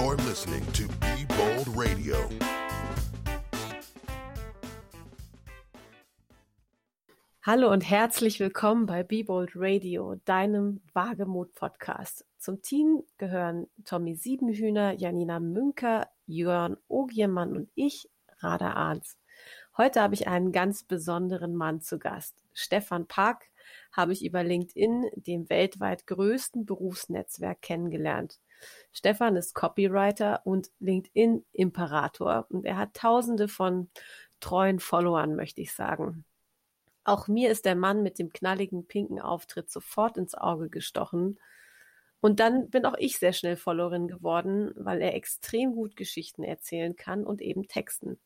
You're listening to Be Bold Radio. Hallo und herzlich willkommen bei Be Bold Radio, deinem Wagemut-Podcast. Zum Team gehören Tommy Siebenhühner, Janina Münker, Jörn Ogiermann und ich, Rada Arns. Heute habe ich einen ganz besonderen Mann zu Gast. Stefan Park habe ich über LinkedIn, dem weltweit größten Berufsnetzwerk, kennengelernt. Stefan ist Copywriter und LinkedIn-Imperator und er hat tausende von treuen Followern, möchte ich sagen. Auch mir ist der Mann mit dem knalligen pinken Auftritt sofort ins Auge gestochen. Und dann bin auch ich sehr schnell Followerin geworden, weil er extrem gut Geschichten erzählen kann und eben texten.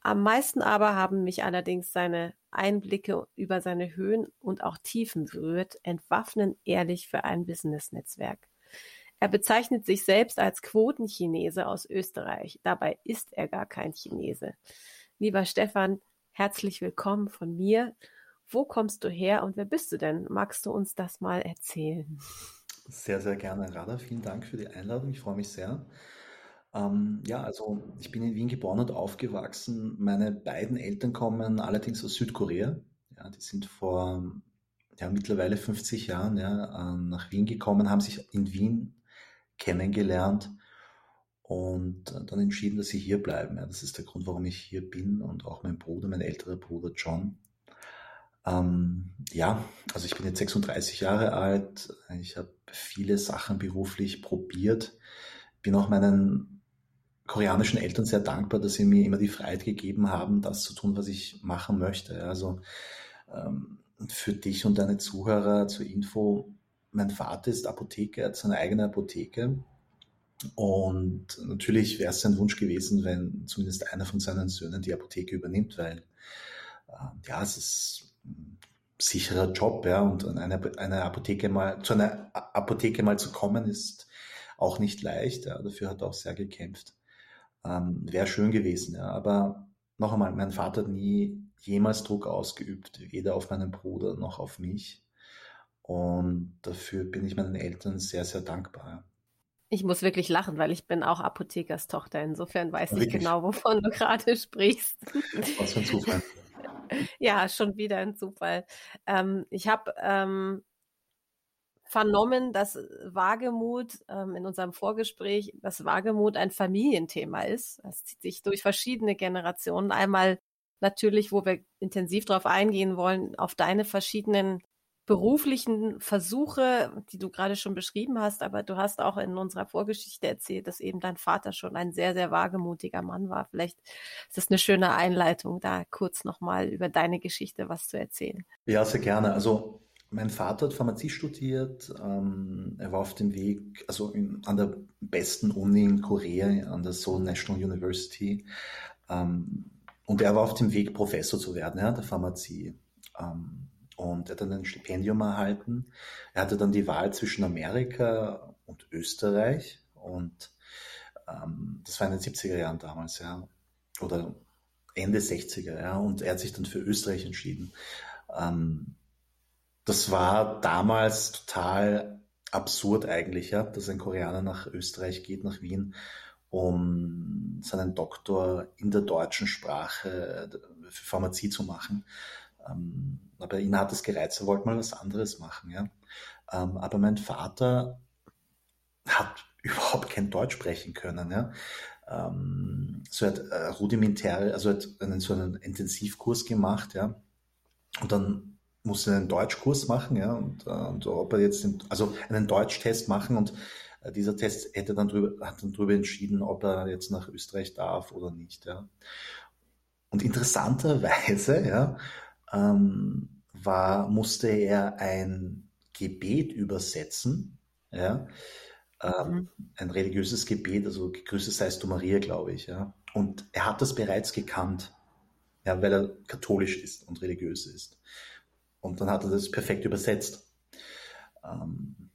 Am meisten aber haben mich allerdings seine Einblicke über seine Höhen und auch Tiefen berührt, entwaffnen ehrlich für ein Business-Netzwerk. Er bezeichnet sich selbst als Quotenchinese aus Österreich. Dabei ist er gar kein Chinese. Lieber Stefan, herzlich willkommen von mir. Wo kommst du her und wer bist du denn? Magst du uns das mal erzählen? Sehr, sehr gerne, Rada. Vielen Dank für die Einladung. Ich freue mich sehr. Ähm, ja, also ich bin in Wien geboren und aufgewachsen. Meine beiden Eltern kommen allerdings aus Südkorea. Ja, die sind vor ja, mittlerweile 50 Jahren ja, äh, nach Wien gekommen, haben sich in Wien kennengelernt und dann entschieden, dass sie hier bleiben. Das ist der Grund, warum ich hier bin und auch mein Bruder, mein älterer Bruder John. Ähm, ja, also ich bin jetzt 36 Jahre alt. Ich habe viele Sachen beruflich probiert. Bin auch meinen koreanischen Eltern sehr dankbar, dass sie mir immer die Freiheit gegeben haben, das zu tun, was ich machen möchte. Also ähm, für dich und deine Zuhörer zur Info, mein Vater ist Apotheker, er hat seine eigene Apotheke. Und natürlich wäre es sein Wunsch gewesen, wenn zumindest einer von seinen Söhnen die Apotheke übernimmt, weil äh, ja, es ist ein sicherer Job, ja, und eine, eine Apotheke mal, zu einer Apotheke mal zu kommen, ist auch nicht leicht. Ja, dafür hat er auch sehr gekämpft. Ähm, Wäre schön gewesen, ja. Aber noch einmal, mein Vater hat nie jemals Druck ausgeübt, weder auf meinen Bruder noch auf mich. Und dafür bin ich meinen Eltern sehr, sehr dankbar. Ja. Ich muss wirklich lachen, weil ich bin auch Apothekerstochter. Insofern weiß wirklich? ich genau, wovon du gerade sprichst. Was für ein Zufall. ja, schon wieder ein Zufall. Ähm, ich habe ähm, vernommen, dass Wagemut ähm, in unserem Vorgespräch, dass Wagemut ein Familienthema ist. Das zieht sich durch verschiedene Generationen. Einmal natürlich, wo wir intensiv darauf eingehen wollen, auf deine verschiedenen beruflichen Versuche, die du gerade schon beschrieben hast, aber du hast auch in unserer Vorgeschichte erzählt, dass eben dein Vater schon ein sehr, sehr wagemutiger Mann war. Vielleicht ist das eine schöne Einleitung, da kurz nochmal über deine Geschichte was zu erzählen. Ja, sehr gerne. Also mein Vater hat Pharmazie studiert. Ähm, er war auf dem Weg, also in, an der besten Uni in Korea, an der Seoul National University. Ähm, und er war auf dem Weg, Professor zu werden, ja, der Pharmazie. Ähm, und er hat dann ein Stipendium erhalten. Er hatte dann die Wahl zwischen Amerika und Österreich. Und ähm, das war in den 70er Jahren damals, ja. Oder Ende 60er, ja. Und er hat sich dann für Österreich entschieden. Ähm, das war damals total absurd eigentlich, ja, dass ein Koreaner nach Österreich geht, nach Wien, um seinen Doktor in der deutschen Sprache für Pharmazie zu machen. Ähm, aber ihn hat es gereizt, er wollte mal was anderes machen, ja. Ähm, aber mein Vater hat überhaupt kein Deutsch sprechen können, ja. Ähm, so hat äh, rudimentär, also hat einen, so einen Intensivkurs gemacht, ja. Und dann musste einen Deutschkurs machen, ja, und, äh, und ob er jetzt, den, also einen Deutschtest machen und äh, dieser Test hätte dann drüber, hat dann drüber entschieden, ob er jetzt nach Österreich darf oder nicht, ja. Und interessanterweise, ja, ähm, war, musste er ein Gebet übersetzen, ja, ähm, mhm. ein religiöses Gebet, also gegrüßet seist du Maria, glaube ich, ja. Und er hat das bereits gekannt, ja, weil er katholisch ist und religiös ist. Und dann hat er das perfekt übersetzt. Ähm,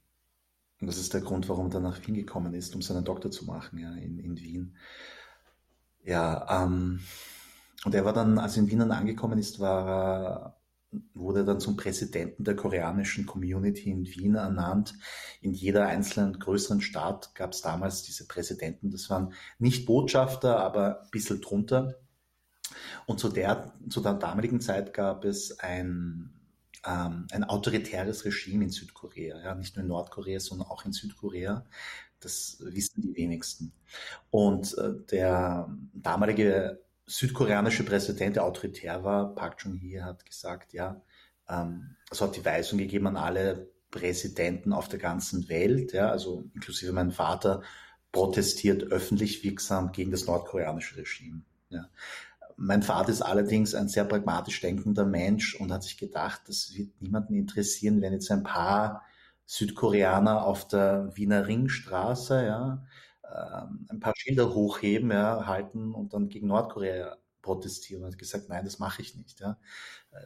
und das ist der Grund, warum er dann nach Wien gekommen ist, um seinen Doktor zu machen, ja, in, in Wien. Ja, ähm, und er war dann, als er in Wien angekommen ist, war er wurde dann zum Präsidenten der koreanischen Community in Wien ernannt. In jeder einzelnen größeren Stadt gab es damals diese Präsidenten. Das waren nicht Botschafter, aber ein bisschen drunter. Und zu der, zu der damaligen Zeit gab es ein, ähm, ein autoritäres Regime in Südkorea. Ja, nicht nur in Nordkorea, sondern auch in Südkorea. Das wissen die wenigsten. Und äh, der damalige südkoreanische Präsident, der autoritär war, Park Chung-hee, hat gesagt, ja, ähm, es hat die Weisung gegeben an alle Präsidenten auf der ganzen Welt, ja, also inklusive mein Vater, protestiert öffentlich wirksam gegen das nordkoreanische Regime. Ja. Mein Vater ist allerdings ein sehr pragmatisch denkender Mensch und hat sich gedacht, das wird niemanden interessieren, wenn jetzt ein paar Südkoreaner auf der Wiener Ringstraße, ja, ähm, ein paar Schilder hochheben, ja, halten und dann gegen Nordkorea protestieren. Und hat gesagt, nein, das mache ich nicht. Ja.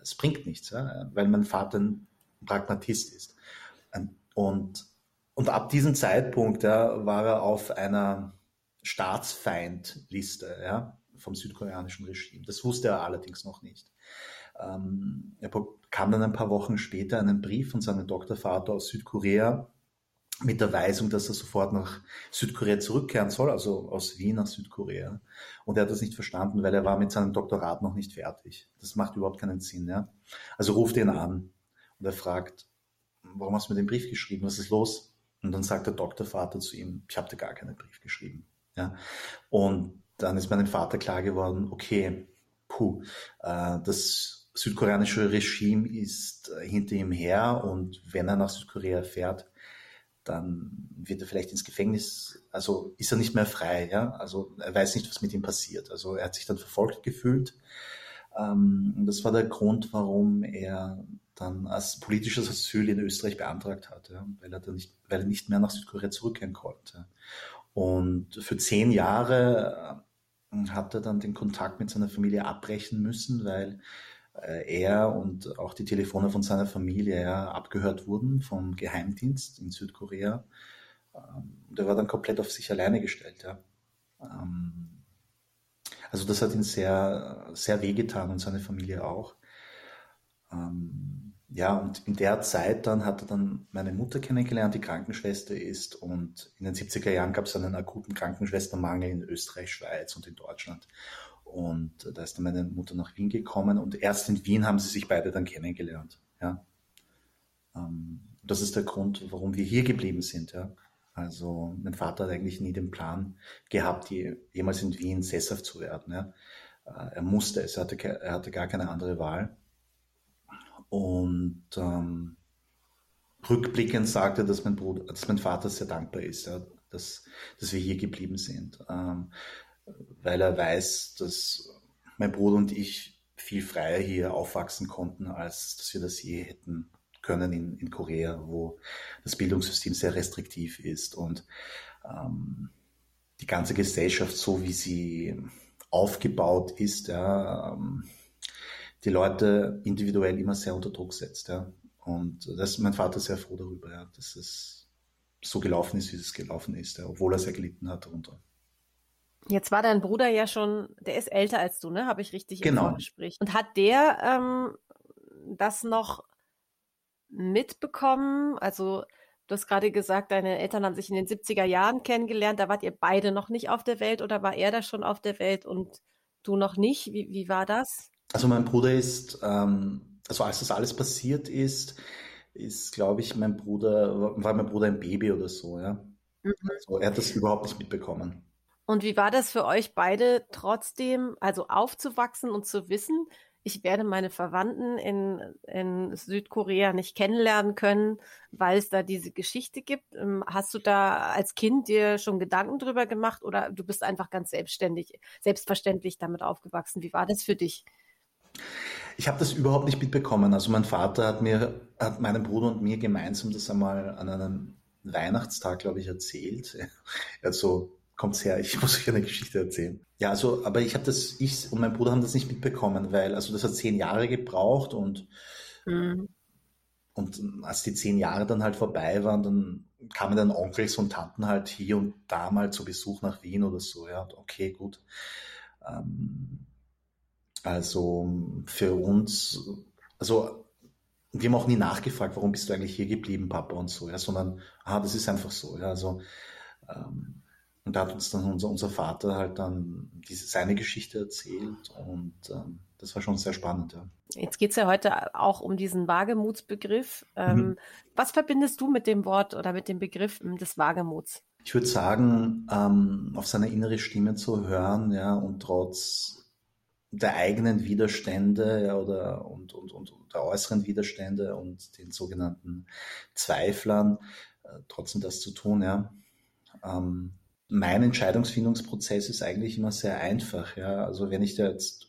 Es bringt nichts, ja, weil mein Vater ein Pragmatist ist. Und, und ab diesem Zeitpunkt ja, war er auf einer Staatsfeindliste ja, vom südkoreanischen Regime. Das wusste er allerdings noch nicht. Ähm, er bekam dann ein paar Wochen später einen Brief von seinem Doktorvater aus Südkorea, mit der Weisung, dass er sofort nach Südkorea zurückkehren soll, also aus Wien nach Südkorea. Und er hat das nicht verstanden, weil er war mit seinem Doktorat noch nicht fertig. Das macht überhaupt keinen Sinn, ja. Also ruft ihn an und er fragt, warum hast du mir den Brief geschrieben? Was ist los? Und dann sagt der Doktorvater zu ihm, ich habe dir gar keinen Brief geschrieben, ja. Und dann ist meinem Vater klar geworden, okay, puh, äh, das südkoreanische Regime ist äh, hinter ihm her und wenn er nach Südkorea fährt, dann wird er vielleicht ins Gefängnis, also ist er nicht mehr frei, ja, also er weiß nicht, was mit ihm passiert. Also er hat sich dann verfolgt gefühlt. Ähm, das war der Grund, warum er dann als politisches Asyl in Österreich beantragt hat, ja, weil er dann nicht, weil er nicht mehr nach Südkorea zurückkehren konnte. Und für zehn Jahre äh, hat er dann den Kontakt mit seiner Familie abbrechen müssen, weil er und auch die Telefone von seiner Familie ja, abgehört wurden vom Geheimdienst in Südkorea. Ähm, und er war dann komplett auf sich alleine gestellt. Ja. Ähm, also das hat ihn sehr, sehr wehgetan und seine Familie auch. Ähm, ja, und in der Zeit dann hat er dann meine Mutter kennengelernt, die Krankenschwester ist. Und in den 70er Jahren gab es einen akuten Krankenschwestermangel in Österreich, Schweiz und in Deutschland. Und da ist dann meine Mutter nach Wien gekommen und erst in Wien haben sie sich beide dann kennengelernt. Ja. Ähm, das ist der Grund, warum wir hier geblieben sind. Ja. Also mein Vater hat eigentlich nie den Plan gehabt, jemals in Wien sesshaft zu werden. Ja. Äh, er musste es, er hatte, er hatte gar keine andere Wahl. Und ähm, rückblickend sagte, dass mein Bruder, dass mein Vater sehr dankbar ist, ja, dass, dass wir hier geblieben sind. Ähm, weil er weiß, dass mein Bruder und ich viel freier hier aufwachsen konnten, als dass wir das je hätten können in, in Korea, wo das Bildungssystem sehr restriktiv ist und ähm, die ganze Gesellschaft, so wie sie aufgebaut ist, ja, ähm, die Leute individuell immer sehr unter Druck setzt. Ja. Und das ist mein Vater sehr froh darüber, ja, dass es so gelaufen ist, wie es gelaufen ist, ja, obwohl er sehr gelitten hat darunter. Jetzt war dein Bruder ja schon, der ist älter als du, ne? Habe ich richtig genau. im Vorgespräch. Und hat der ähm, das noch mitbekommen? Also du hast gerade gesagt, deine Eltern haben sich in den 70er Jahren kennengelernt. Da wart ihr beide noch nicht auf der Welt oder war er da schon auf der Welt und du noch nicht? Wie, wie war das? Also mein Bruder ist, ähm, also als das alles passiert ist, ist, glaube ich, mein Bruder, war mein Bruder ein Baby oder so, ja. Mhm. Also er hat das überhaupt nicht mitbekommen. Und wie war das für euch beide trotzdem, also aufzuwachsen und zu wissen, ich werde meine Verwandten in, in Südkorea nicht kennenlernen können, weil es da diese Geschichte gibt. Ähm, hast du da als Kind dir schon Gedanken drüber gemacht oder du bist einfach ganz selbstständig, selbstverständlich damit aufgewachsen? Wie war das für dich? Ich habe das überhaupt nicht mitbekommen. Also mein Vater hat mir, hat meinem Bruder und mir gemeinsam das einmal an einem Weihnachtstag, glaube ich, erzählt. Er hat so kommt's her, ich muss euch eine Geschichte erzählen. Ja, also, aber ich habe das, ich und mein Bruder haben das nicht mitbekommen, weil, also das hat zehn Jahre gebraucht und, mhm. und als die zehn Jahre dann halt vorbei waren, dann kamen dann Onkels und Tanten halt hier und da mal zu Besuch nach Wien oder so, ja, okay, gut. Ähm, also für uns, also wir haben auch nie nachgefragt, warum bist du eigentlich hier geblieben, Papa und so, ja, sondern, ah, das ist einfach so, ja, also, ähm, und da hat uns dann unser, unser Vater halt dann diese, seine Geschichte erzählt und ähm, das war schon sehr spannend, ja. Jetzt geht's ja heute auch um diesen Wagemutsbegriff. Ähm, mhm. Was verbindest du mit dem Wort oder mit dem Begriff des Wagemuts? Ich würde sagen, ähm, auf seine innere Stimme zu hören, ja, und trotz der eigenen Widerstände ja, oder und, und, und, und der äußeren Widerstände und den sogenannten Zweiflern äh, trotzdem das zu tun, ja. Ähm, mein Entscheidungsfindungsprozess ist eigentlich immer sehr einfach, ja. Also wenn ich da jetzt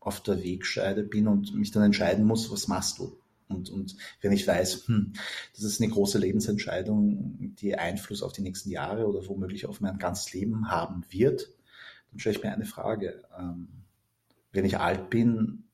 auf der Wegscheide bin und mich dann entscheiden muss, was machst du? Und, und wenn ich weiß, hm, das ist eine große Lebensentscheidung, die Einfluss auf die nächsten Jahre oder womöglich auf mein ganzes Leben haben wird, dann stelle ich mir eine Frage. Ähm, wenn ich alt bin,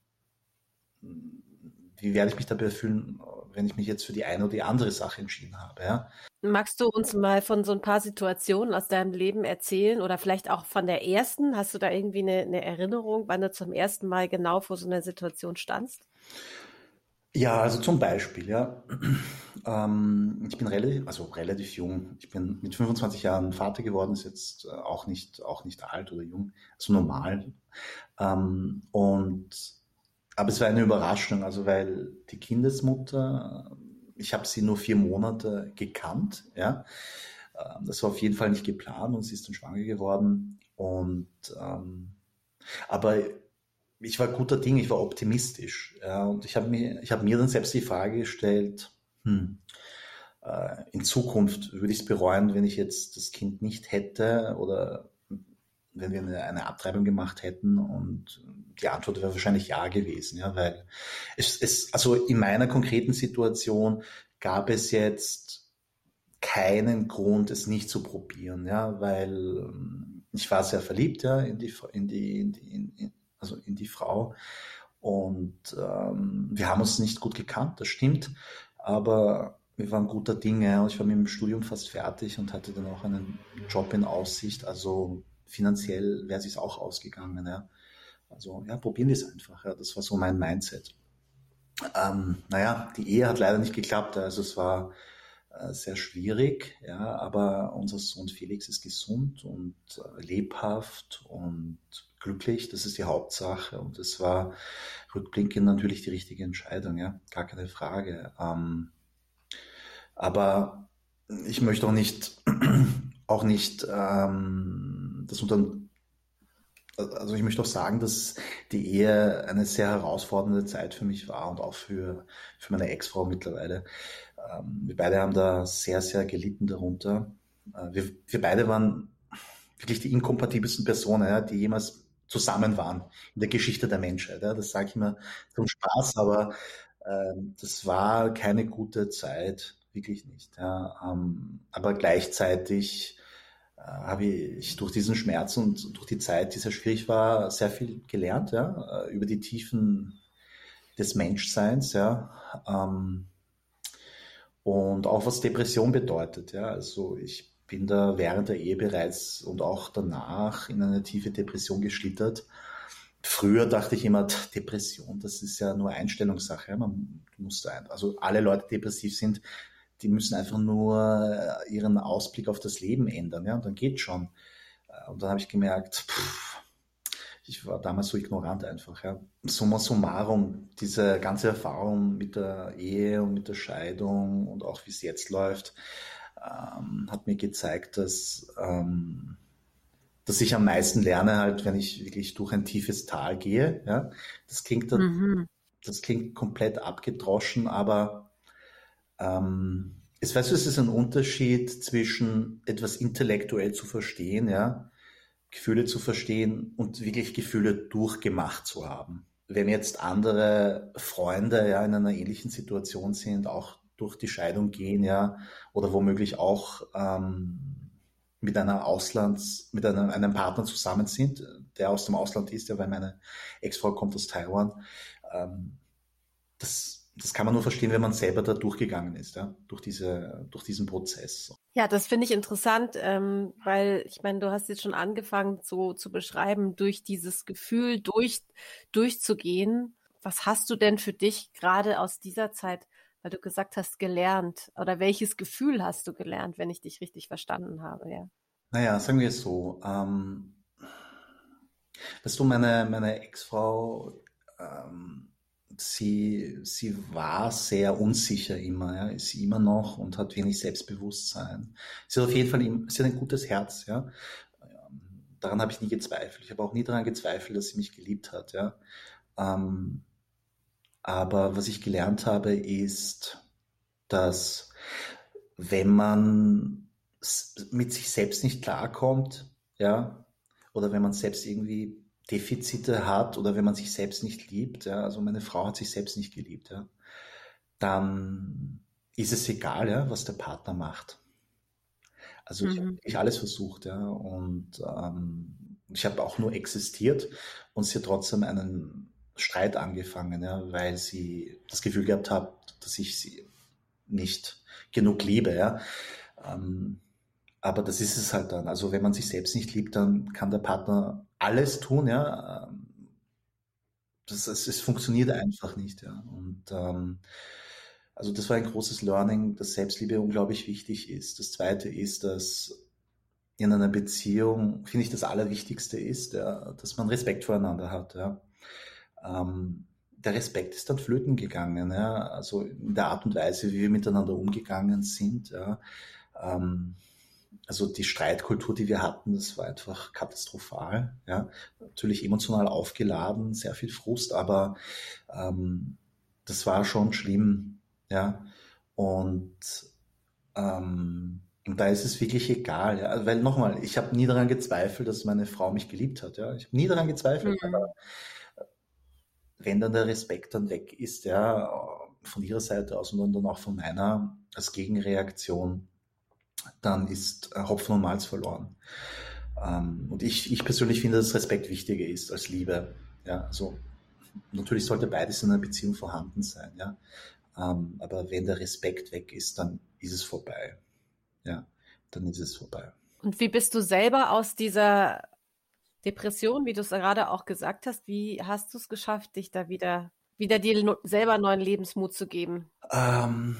wie werde ich mich dabei fühlen, wenn ich mich jetzt für die eine oder die andere Sache entschieden habe? Ja? Magst du uns mal von so ein paar Situationen aus deinem Leben erzählen oder vielleicht auch von der ersten? Hast du da irgendwie eine, eine Erinnerung, wann du zum ersten Mal genau vor so einer Situation standst? Ja, also zum Beispiel, ja. Ähm, ich bin relativ, also relativ jung. Ich bin mit 25 Jahren Vater geworden, ist jetzt äh, auch nicht, auch nicht alt oder jung, also normal. Ähm, und, aber es war eine Überraschung, also weil die Kindesmutter, ich habe sie nur vier Monate gekannt, ja. Ähm, das war auf jeden Fall nicht geplant und sie ist dann schwanger geworden. Und, ähm, aber ich war guter Ding, ich war optimistisch. Ja, und ich habe mir, habe mir dann selbst die Frage gestellt, hm, äh, in Zukunft würde ich es bereuen, wenn ich jetzt das Kind nicht hätte oder wenn wir eine, eine Abtreibung gemacht hätten und die Antwort wäre wahrscheinlich ja gewesen, ja, weil es, es, also in meiner konkreten Situation gab es jetzt keinen Grund, es nicht zu probieren, ja, weil ähm, ich war sehr verliebt, ja, in die, in die, in die, in, also in die Frau. Und ähm, wir haben uns nicht gut gekannt, das stimmt, aber wir waren guter Dinge ich war mit dem Studium fast fertig und hatte dann auch einen Job in Aussicht. Also finanziell wäre es auch ausgegangen. Ja. Also ja, probieren wir es einfach. Ja. Das war so mein Mindset. Ähm, naja, die Ehe hat leider nicht geklappt. Also es war äh, sehr schwierig, ja, aber unser Sohn Felix ist gesund und äh, lebhaft und glücklich, das ist die Hauptsache. Und es war rückblickend natürlich die richtige Entscheidung, ja, gar keine Frage. Ähm, aber ich möchte auch nicht, auch nicht ähm, das unter also ich möchte auch sagen, dass die Ehe eine sehr herausfordernde Zeit für mich war und auch für, für meine Ex-Frau mittlerweile. Ähm, wir beide haben da sehr, sehr gelitten darunter. Äh, wir, wir beide waren wirklich die inkompatibelsten Personen, die jemals zusammen waren in der Geschichte der Menschheit. Das sage ich immer zum Spaß, aber äh, das war keine gute Zeit, wirklich nicht. Ähm, aber gleichzeitig habe ich durch diesen Schmerz und durch die Zeit, die sehr schwierig war, sehr viel gelernt, ja, äh, über die Tiefen des Menschseins, ja. Ähm, und auch was Depression bedeutet, ja. Also ich bin da während der Ehe bereits und auch danach in eine tiefe Depression geschlittert. Früher dachte ich immer, Depression, das ist ja nur Einstellungssache. Man muss ein, also alle Leute, die depressiv sind, die müssen einfach nur äh, ihren Ausblick auf das Leben ändern, ja, und dann geht schon. Äh, und dann habe ich gemerkt, pff, ich war damals so ignorant einfach, ja. Summa summarum, diese ganze Erfahrung mit der Ehe und mit der Scheidung und auch wie es jetzt läuft, ähm, hat mir gezeigt, dass, ähm, dass ich am meisten lerne, halt, wenn ich wirklich durch ein tiefes Tal gehe. Ja? Das klingt, mhm. das klingt komplett abgedroschen, aber ähm, es, weißt du, es ist ein Unterschied zwischen etwas intellektuell zu verstehen, ja, Gefühle zu verstehen und wirklich Gefühle durchgemacht zu haben. Wenn jetzt andere Freunde ja in einer ähnlichen Situation sind, auch durch die Scheidung gehen, ja, oder womöglich auch ähm, mit einer Auslands, mit einem, einem Partner zusammen sind, der aus dem Ausland ist, ja, weil meine Ex-Frau kommt aus Taiwan. Ähm, das, das kann man nur verstehen, wenn man selber da durchgegangen ist, ja, durch diese, durch diesen Prozess. Ja, das finde ich interessant, ähm, weil ich meine, du hast jetzt schon angefangen, so zu beschreiben, durch dieses Gefühl durch, durchzugehen was hast du denn für dich gerade aus dieser Zeit, weil du gesagt hast, gelernt? Oder welches Gefühl hast du gelernt, wenn ich dich richtig verstanden habe? Ja. Naja, sagen wir es so. Ähm, weißt du, meine, meine Ex-Frau, ähm, sie, sie war sehr unsicher immer, ja, ist immer noch und hat wenig Selbstbewusstsein. Sie hat auf jeden Fall, sie hat ein gutes Herz, ja. Daran habe ich nie gezweifelt. Ich habe auch nie daran gezweifelt, dass sie mich geliebt hat, ja. Ähm, aber was ich gelernt habe, ist, dass wenn man mit sich selbst nicht klarkommt, ja, oder wenn man selbst irgendwie Defizite hat oder wenn man sich selbst nicht liebt, ja, also meine Frau hat sich selbst nicht geliebt, ja, dann ist es egal, ja, was der Partner macht. Also ich mhm. habe alles versucht, ja, und ähm, ich habe auch nur existiert und sie hat trotzdem einen Streit angefangen, ja, weil sie das Gefühl gehabt hat, dass ich sie nicht genug liebe, ja. Ähm, aber das ist es halt dann. Also wenn man sich selbst nicht liebt, dann kann der Partner alles tun, ja. Ähm, das, es, es funktioniert einfach nicht, ja. Und ähm, also das war ein großes Learning, dass Selbstliebe unglaublich wichtig ist. Das zweite ist, dass in einer Beziehung, finde ich, das Allerwichtigste ist, ja, dass man Respekt voreinander hat, ja. Ähm, der Respekt ist dann flöten gegangen, ja. Also in der Art und Weise, wie wir miteinander umgegangen sind, ja. Ähm, also die Streitkultur, die wir hatten, das war einfach katastrophal. Ja, natürlich emotional aufgeladen, sehr viel Frust, aber ähm, das war schon schlimm. Ja, und ähm, und da ist es wirklich egal, ja? weil nochmal, ich habe nie daran gezweifelt, dass meine Frau mich geliebt hat. Ja, ich habe nie daran gezweifelt. Mhm. Aber wenn dann der Respekt dann weg ist, ja, von ihrer Seite aus und dann auch von meiner als Gegenreaktion, dann ist äh, Hopfen und Malz verloren. Ähm, und ich, ich persönlich finde, dass Respekt wichtiger ist als Liebe. Ja, also natürlich sollte beides in einer Beziehung vorhanden sein. Ja, ähm, aber wenn der Respekt weg ist, dann ist es vorbei. Ja, dann ist es vorbei. Und wie bist du selber aus dieser Depression, wie du es gerade auch gesagt hast, wie hast du es geschafft, dich da wieder, wieder dir selber neuen Lebensmut zu geben? Ähm,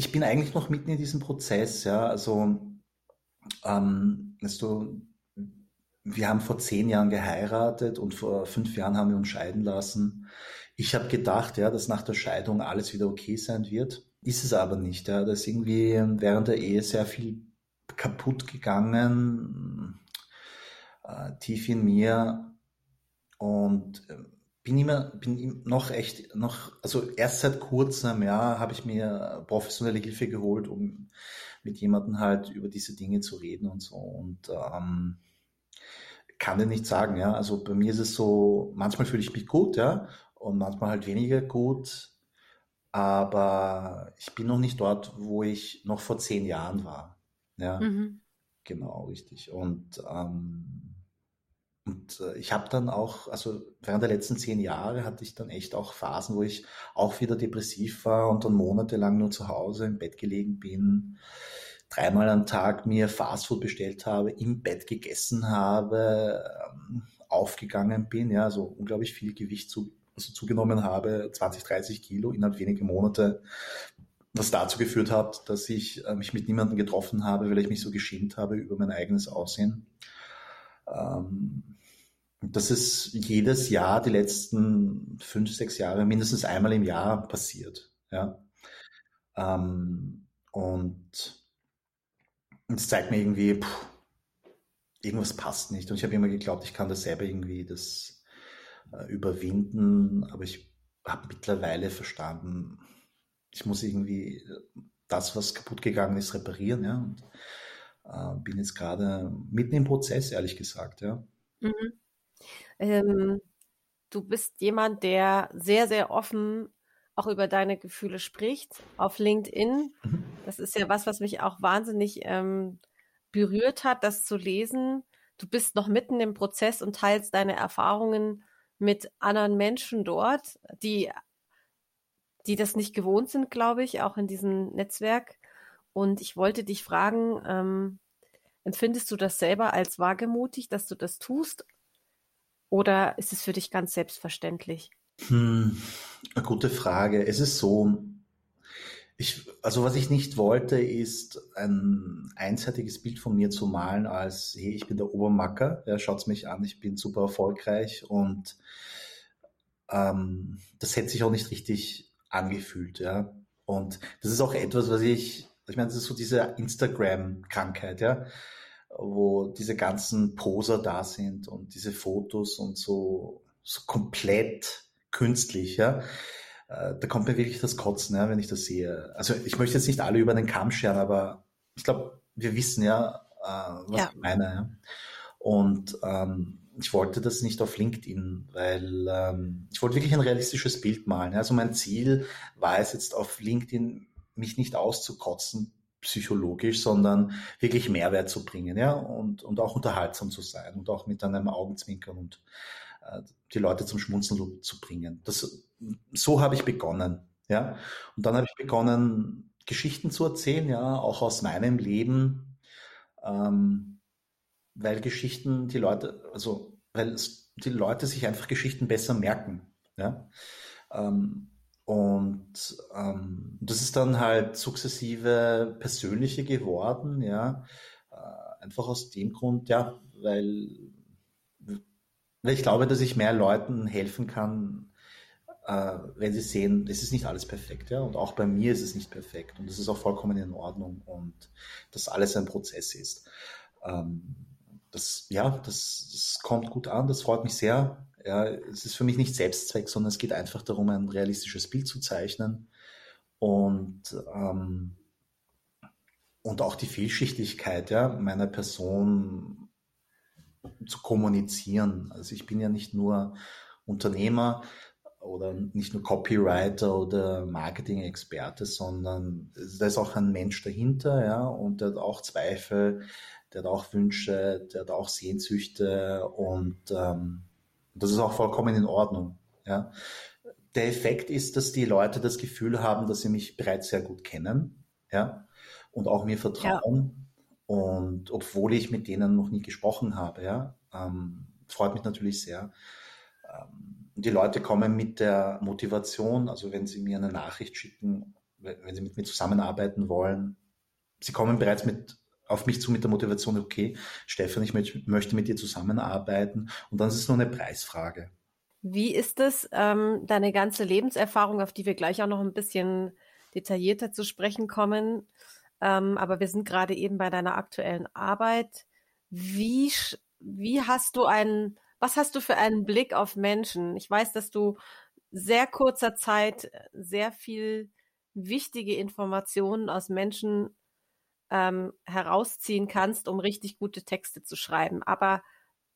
ich bin eigentlich noch mitten in diesem Prozess, ja. Also, ähm, weißt du, wir haben vor zehn Jahren geheiratet und vor fünf Jahren haben wir uns scheiden lassen. Ich habe gedacht, ja, dass nach der Scheidung alles wieder okay sein wird. Ist es aber nicht. Ja. Da ist irgendwie während der Ehe sehr viel kaputt gegangen, äh, tief in mir. Und äh, bin immer, bin noch echt, noch, also erst seit kurzem, ja, habe ich mir professionelle Hilfe geholt, um mit jemandem halt über diese Dinge zu reden und so. Und ähm, kann dir nicht sagen, ja. Also bei mir ist es so, manchmal fühle ich mich gut, ja, und manchmal halt weniger gut. Aber ich bin noch nicht dort, wo ich noch vor zehn Jahren war. Ja, mhm. genau, richtig. Und ähm, und äh, ich habe dann auch, also während der letzten zehn Jahre hatte ich dann echt auch Phasen, wo ich auch wieder depressiv war und dann monatelang nur zu Hause im Bett gelegen bin, dreimal am Tag mir Fastfood bestellt habe, im Bett gegessen habe, ähm, aufgegangen bin, ja, also unglaublich viel Gewicht zu, also zugenommen habe, 20, 30 Kilo innerhalb weniger Monate, was dazu geführt hat, dass ich äh, mich mit niemandem getroffen habe, weil ich mich so geschämt habe über mein eigenes Aussehen. Ähm, das ist jedes Jahr, die letzten fünf, sechs Jahre, mindestens einmal im Jahr passiert. Ja. Ähm, und es zeigt mir irgendwie, pff, irgendwas passt nicht. Und ich habe immer geglaubt, ich kann das selber irgendwie das äh, überwinden, aber ich habe mittlerweile verstanden, ich muss irgendwie das, was kaputt gegangen ist, reparieren. Ja. Und äh, bin jetzt gerade mitten im Prozess, ehrlich gesagt, ja. Mhm. Ähm, du bist jemand, der sehr, sehr offen auch über deine Gefühle spricht auf LinkedIn. Mhm. Das ist ja was, was mich auch wahnsinnig ähm, berührt hat, das zu lesen. Du bist noch mitten im Prozess und teilst deine Erfahrungen mit anderen Menschen dort, die, die das nicht gewohnt sind, glaube ich, auch in diesem Netzwerk. Und ich wollte dich fragen, ähm, empfindest du das selber als wagemutig, dass du das tust? Oder ist es für dich ganz selbstverständlich? Hm, eine gute Frage. Es ist so, ich, also was ich nicht wollte, ist ein einseitiges Bild von mir zu malen als, hey, ich bin der Obermacker, ja, schaut's mich an, ich bin super erfolgreich und ähm, das hätte sich auch nicht richtig angefühlt, ja. Und das ist auch etwas, was ich, ich meine, das ist so diese Instagram-Krankheit, ja, wo diese ganzen Poser da sind und diese Fotos und so, so komplett künstlich, ja. Äh, da kommt mir wirklich das Kotzen, ja, wenn ich das sehe. Also ich möchte jetzt nicht alle über den Kamm scheren, aber ich glaube, wir wissen ja, äh, was ja. ich meine. Ja. Und ähm, ich wollte das nicht auf LinkedIn, weil ähm, ich wollte wirklich ein realistisches Bild malen. Also mein Ziel war es jetzt auf LinkedIn, mich nicht auszukotzen psychologisch, sondern wirklich Mehrwert zu bringen, ja, und, und auch unterhaltsam zu sein und auch mit einem Augenzwinkern und äh, die Leute zum Schmunzeln zu bringen. Das, so habe ich begonnen, ja. Und dann habe ich begonnen, Geschichten zu erzählen, ja, auch aus meinem Leben, ähm, weil Geschichten die Leute, also weil die Leute sich einfach Geschichten besser merken, ja. Ähm, und ähm, das ist dann halt sukzessive persönliche geworden, ja. Äh, einfach aus dem Grund, ja, weil weil ich glaube, dass ich mehr Leuten helfen kann, äh, wenn sie sehen, es ist nicht alles perfekt, ja. Und auch bei mir ist es nicht perfekt. Und das ist auch vollkommen in Ordnung und dass alles ein Prozess ist. Ähm, das, ja, das, das kommt gut an, das freut mich sehr. Ja, es ist für mich nicht Selbstzweck, sondern es geht einfach darum, ein realistisches Bild zu zeichnen. Und, ähm, und auch die Vielschichtigkeit ja, meiner Person zu kommunizieren. Also ich bin ja nicht nur Unternehmer oder nicht nur Copywriter oder Marketing-Experte, sondern da ist auch ein Mensch dahinter, ja, und der hat auch Zweifel, der hat auch Wünsche, der hat auch Sehnsüchte und ähm, das ist auch vollkommen in Ordnung, ja. Der Effekt ist, dass die Leute das Gefühl haben, dass sie mich bereits sehr gut kennen, ja, und auch mir vertrauen. Ja und obwohl ich mit denen noch nie gesprochen habe, ja, ähm, freut mich natürlich sehr. Ähm, die Leute kommen mit der Motivation, also wenn sie mir eine Nachricht schicken, wenn sie mit mir zusammenarbeiten wollen, sie kommen bereits mit auf mich zu mit der Motivation, okay, Stefan, ich möchte mit dir zusammenarbeiten und dann ist es nur eine Preisfrage. Wie ist es, ähm, deine ganze Lebenserfahrung, auf die wir gleich auch noch ein bisschen detaillierter zu sprechen kommen, ähm, aber wir sind gerade eben bei deiner aktuellen Arbeit. Wie, wie hast du einen, was hast du für einen Blick auf Menschen? Ich weiß, dass du sehr kurzer Zeit sehr viel wichtige Informationen aus Menschen ähm, herausziehen kannst, um richtig gute Texte zu schreiben. Aber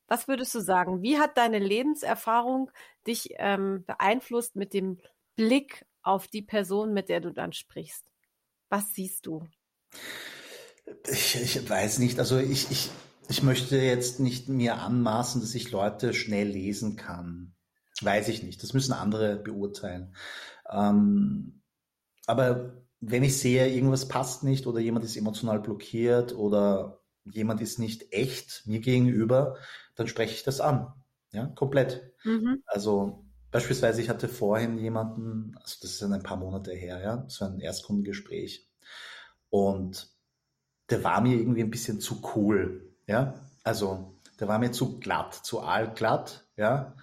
was würdest du sagen? Wie hat deine Lebenserfahrung dich ähm, beeinflusst mit dem Blick auf die Person, mit der du dann sprichst? Was siehst du? Ich, ich weiß nicht, also ich, ich, ich möchte jetzt nicht mir anmaßen, dass ich Leute schnell lesen kann. Weiß ich nicht. Das müssen andere beurteilen. Ähm, aber wenn ich sehe, irgendwas passt nicht oder jemand ist emotional blockiert oder jemand ist nicht echt mir gegenüber, dann spreche ich das an. Ja, komplett. Mhm. Also beispielsweise, ich hatte vorhin jemanden, also das ist ein paar Monate her, ja, so ein Erstkundengespräch. Und der war mir irgendwie ein bisschen zu cool, ja. Also der war mir zu glatt, zu allglatt, ja.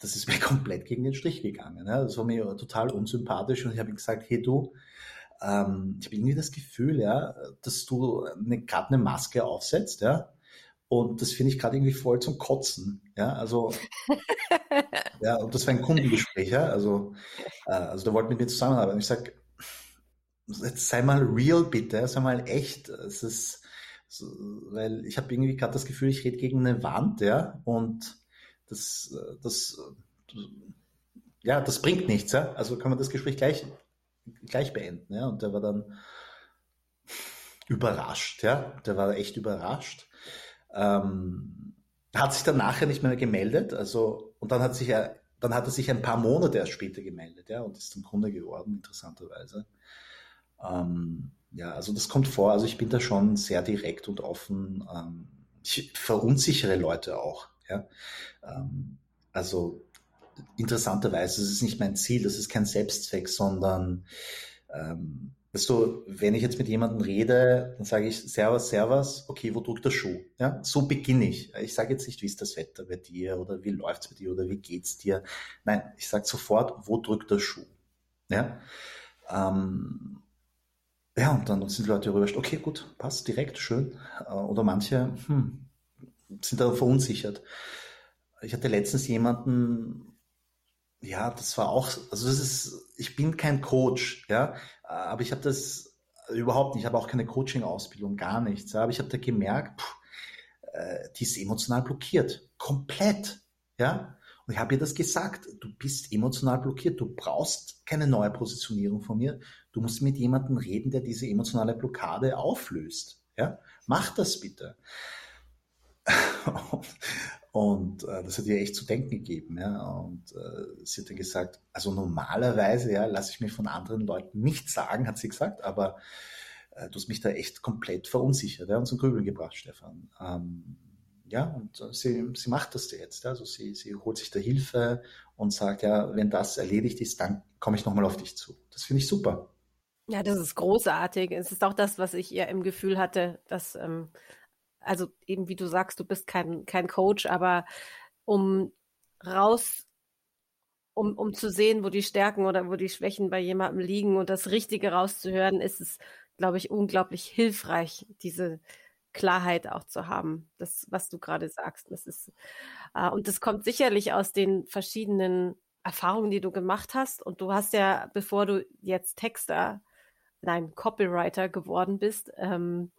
Das ist mir komplett gegen den Strich gegangen. Ja? Das war mir total unsympathisch und ich habe ihm gesagt, hey du, ähm, ich habe irgendwie das Gefühl, ja, dass du eine, gerade eine Maske aufsetzt, ja. Und das finde ich gerade irgendwie voll zum Kotzen. Ja, also, ja, und das war ein Kundengespräch, ja. Also, äh, also der wollte mit mir zusammenarbeiten. Ich sage, jetzt sei mal real bitte, sei mal echt. Es ist, so, weil ich habe irgendwie gerade das Gefühl, ich rede gegen eine Wand, ja, und das, das, ja, das bringt nichts, ja. Also kann man das Gespräch gleich, gleich beenden, ja. Und der war dann überrascht, ja. Der war echt überrascht. Ähm, hat sich dann nachher nicht mehr gemeldet, also, und dann hat sich er, dann hat er sich ein paar Monate erst später gemeldet, ja, und ist zum Kunde geworden, interessanterweise. Ähm, ja, also das kommt vor. Also ich bin da schon sehr direkt und offen. Ähm, ich verunsichere Leute auch. Ja? Ähm, also interessanterweise, ist nicht mein Ziel, das ist kein Selbstzweck, sondern ähm, weißt du, wenn ich jetzt mit jemandem rede, dann sage ich Servus, Servus, okay, wo drückt der Schuh? Ja, so beginne ich. Ich sage jetzt nicht, wie ist das Wetter bei dir oder wie läuft's bei dir oder wie geht's dir. Nein, ich sage sofort, wo drückt der Schuh? Ja, ähm, ja, und dann sind die Leute überrascht, okay, gut, passt, direkt, schön. Äh, oder manche hm, sind da verunsichert. Ich hatte letztens jemanden, ja, das war auch, also das ist, ich bin kein Coach, ja, aber ich habe das überhaupt nicht, ich habe auch keine Coaching-Ausbildung, gar nichts. Aber ich habe da gemerkt, pff, äh, die ist emotional blockiert, komplett, ja. Und ich habe ihr das gesagt, du bist emotional blockiert, du brauchst keine neue Positionierung von mir, du musst mit jemandem reden, der diese emotionale Blockade auflöst, ja. Mach das bitte. Und äh, das hat ihr echt zu denken gegeben. Ja? Und äh, sie hat dann gesagt, also normalerweise ja, lasse ich mir von anderen Leuten nichts sagen, hat sie gesagt, aber äh, du hast mich da echt komplett verunsichert ja, und zum Grübeln gebracht, Stefan. Ähm, ja, und sie, sie macht das jetzt. Also sie, sie holt sich da Hilfe und sagt, ja, wenn das erledigt ist, dann komme ich nochmal auf dich zu. Das finde ich super. Ja, das ist großartig. Es ist auch das, was ich ihr im Gefühl hatte, dass ähm, also eben wie du sagst, du bist kein, kein Coach, aber um raus, um, um zu sehen, wo die Stärken oder wo die Schwächen bei jemandem liegen und das Richtige rauszuhören, ist es, glaube ich, unglaublich hilfreich, diese Klarheit auch zu haben. Das, was du gerade sagst. Das ist, äh, und das kommt sicherlich aus den verschiedenen Erfahrungen, die du gemacht hast. Und du hast ja, bevor du jetzt Texter, nein, Copywriter geworden bist, ähm,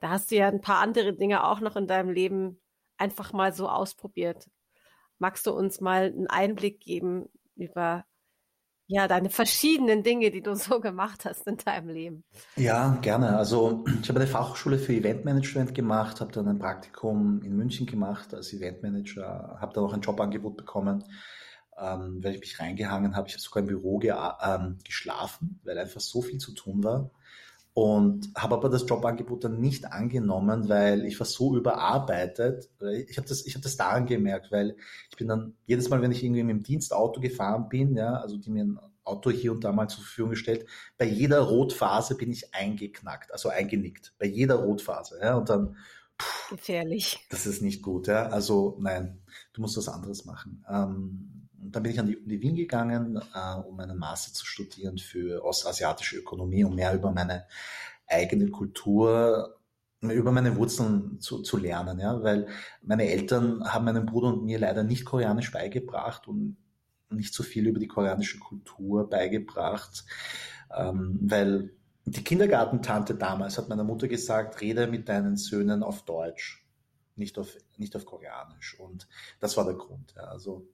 da hast du ja ein paar andere Dinge auch noch in deinem Leben einfach mal so ausprobiert. Magst du uns mal einen Einblick geben über ja, deine verschiedenen Dinge, die du so gemacht hast in deinem Leben. Ja, gerne. Also ich habe eine Fachhochschule für Eventmanagement gemacht, habe dann ein Praktikum in München gemacht als Eventmanager, habe dann auch ein Jobangebot bekommen, ähm, weil ich mich reingehangen habe. Ich habe sogar im Büro ähm, geschlafen, weil einfach so viel zu tun war und habe aber das Jobangebot dann nicht angenommen, weil ich war so überarbeitet. Ich habe das, ich habe das daran gemerkt, weil ich bin dann jedes Mal, wenn ich irgendwie mit dem Dienstauto gefahren bin, ja, also die mir ein Auto hier und da mal zur Verfügung gestellt, bei jeder Rotphase bin ich eingeknackt, also eingenickt, bei jeder Rotphase, ja, und dann pff, gefährlich. Das ist nicht gut, ja. Also nein, du musst was anderes machen. Ähm, dann bin ich an die Uni Wien gegangen, äh, um einen Master zu studieren für ostasiatische Ökonomie, um mehr über meine eigene Kultur, über meine Wurzeln zu, zu lernen, ja, weil meine Eltern haben meinem Bruder und mir leider nicht Koreanisch beigebracht und nicht so viel über die koreanische Kultur beigebracht, ähm, weil die Kindergartentante damals hat meiner Mutter gesagt, rede mit deinen Söhnen auf Deutsch nicht auf, nicht auf Koreanisch. Und das war der Grund. Ja. Also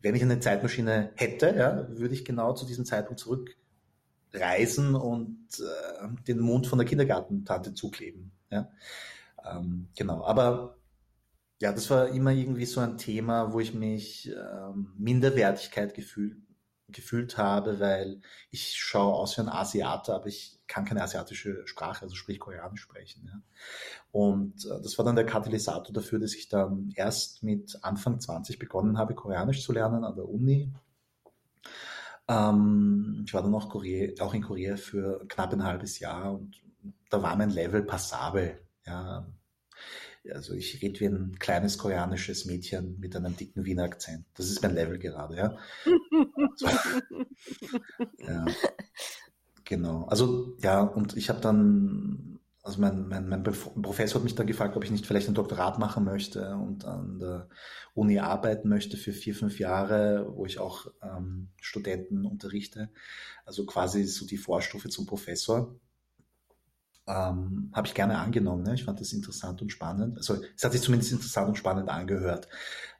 wenn ich eine Zeitmaschine hätte, ja, würde ich genau zu diesem Zeitpunkt zurückreisen und äh, den Mund von der Kindergartentante zukleben. Ja. Ähm, genau. Aber ja, das war immer irgendwie so ein Thema, wo ich mich ähm, Minderwertigkeit gefühlt gefühlt habe, weil ich schaue aus wie ein Asiater, aber ich kann keine asiatische Sprache, also sprich Koreanisch sprechen. Ja. Und äh, das war dann der Katalysator dafür, dass ich dann erst mit Anfang 20 begonnen habe, Koreanisch zu lernen an der Uni. Ähm, ich war dann auch, Korea, auch in Korea für knapp ein halbes Jahr und da war mein Level passabel. Ja. Also ich rede wie ein kleines koreanisches Mädchen mit einem dicken Wiener Akzent. Das ist mein Level gerade, ja. so. ja. Genau. Also ja, und ich habe dann, also mein, mein, mein Professor hat mich dann gefragt, ob ich nicht vielleicht ein Doktorat machen möchte und an der Uni arbeiten möchte für vier, fünf Jahre, wo ich auch ähm, Studenten unterrichte. Also quasi so die Vorstufe zum Professor ähm, habe ich gerne angenommen. Ne? Ich fand das interessant und spannend. Also es hat sich zumindest interessant und spannend angehört.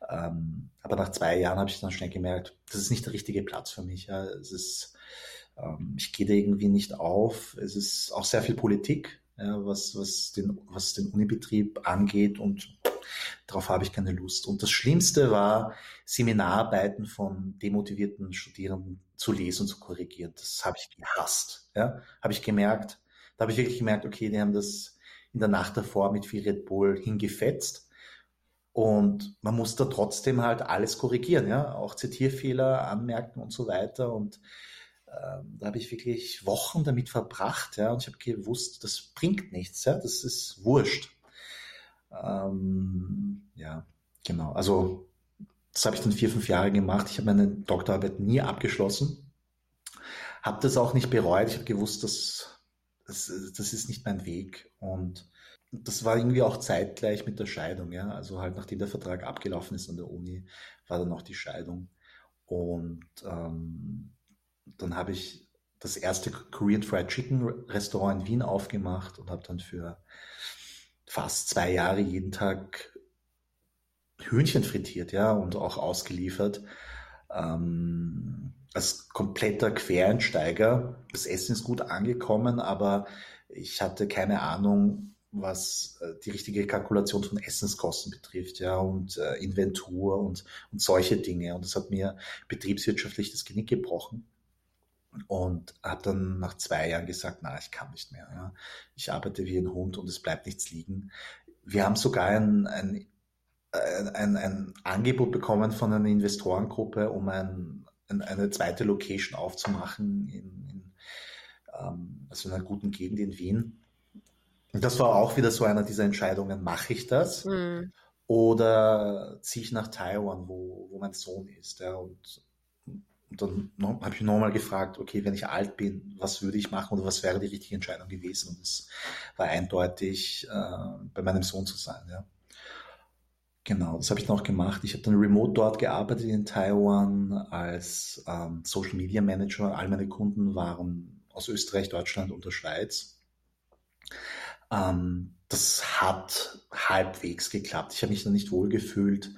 Ähm, aber nach zwei Jahren habe ich dann schnell gemerkt, das ist nicht der richtige Platz für mich. Ja. Es ist, ähm, ich gehe da irgendwie nicht auf. Es ist auch sehr viel Politik, ja, was, was, den, was den Unibetrieb angeht und darauf habe ich keine Lust. Und das Schlimmste war, Seminararbeiten von demotivierten Studierenden zu lesen und zu korrigieren. Das habe ich gehasst. Ja? Habe ich gemerkt, da habe ich wirklich gemerkt, okay, die haben das in der Nacht davor mit viel Red Bull hingefetzt. Und man muss da trotzdem halt alles korrigieren, ja, auch Zitierfehler anmerken und so weiter. Und ähm, da habe ich wirklich Wochen damit verbracht, ja, und ich habe gewusst, das bringt nichts, ja, das ist wurscht. Ähm, ja, genau. Also das habe ich dann vier, fünf Jahre gemacht. Ich habe meine Doktorarbeit nie abgeschlossen, habe das auch nicht bereut. Ich habe gewusst, dass das, das ist nicht mein Weg und das war irgendwie auch zeitgleich mit der Scheidung, ja. Also halt nachdem der Vertrag abgelaufen ist an der Uni, war dann auch die Scheidung. Und ähm, dann habe ich das erste Korean Fried Chicken Restaurant in Wien aufgemacht und habe dann für fast zwei Jahre jeden Tag Hühnchen frittiert, ja, und auch ausgeliefert. Ähm, als kompletter Quereinsteiger. Das Essen ist gut angekommen, aber ich hatte keine Ahnung, was äh, die richtige Kalkulation von Essenskosten betrifft, ja, und äh, Inventur und, und solche Dinge. Und das hat mir betriebswirtschaftlich das Genick gebrochen. Und habe dann nach zwei Jahren gesagt, na, ich kann nicht mehr. Ja. Ich arbeite wie ein Hund und es bleibt nichts liegen. Wir haben sogar ein, ein, ein, ein Angebot bekommen von einer Investorengruppe, um ein, eine zweite Location aufzumachen in, in ähm, also in einer guten Gegend in Wien. Und das war auch wieder so einer dieser Entscheidungen, mache ich das? Mhm. Oder ziehe ich nach Taiwan, wo, wo mein Sohn ist? Ja, und, und dann habe ich nochmal gefragt, okay, wenn ich alt bin, was würde ich machen oder was wäre die richtige Entscheidung gewesen? Und es war eindeutig, äh, bei meinem Sohn zu sein. Ja. Genau, das habe ich noch gemacht. Ich habe dann remote dort gearbeitet in Taiwan als ähm, Social Media Manager. All meine Kunden waren aus Österreich, Deutschland und der Schweiz. Ähm, das hat halbwegs geklappt. Ich habe mich da nicht wohl gefühlt.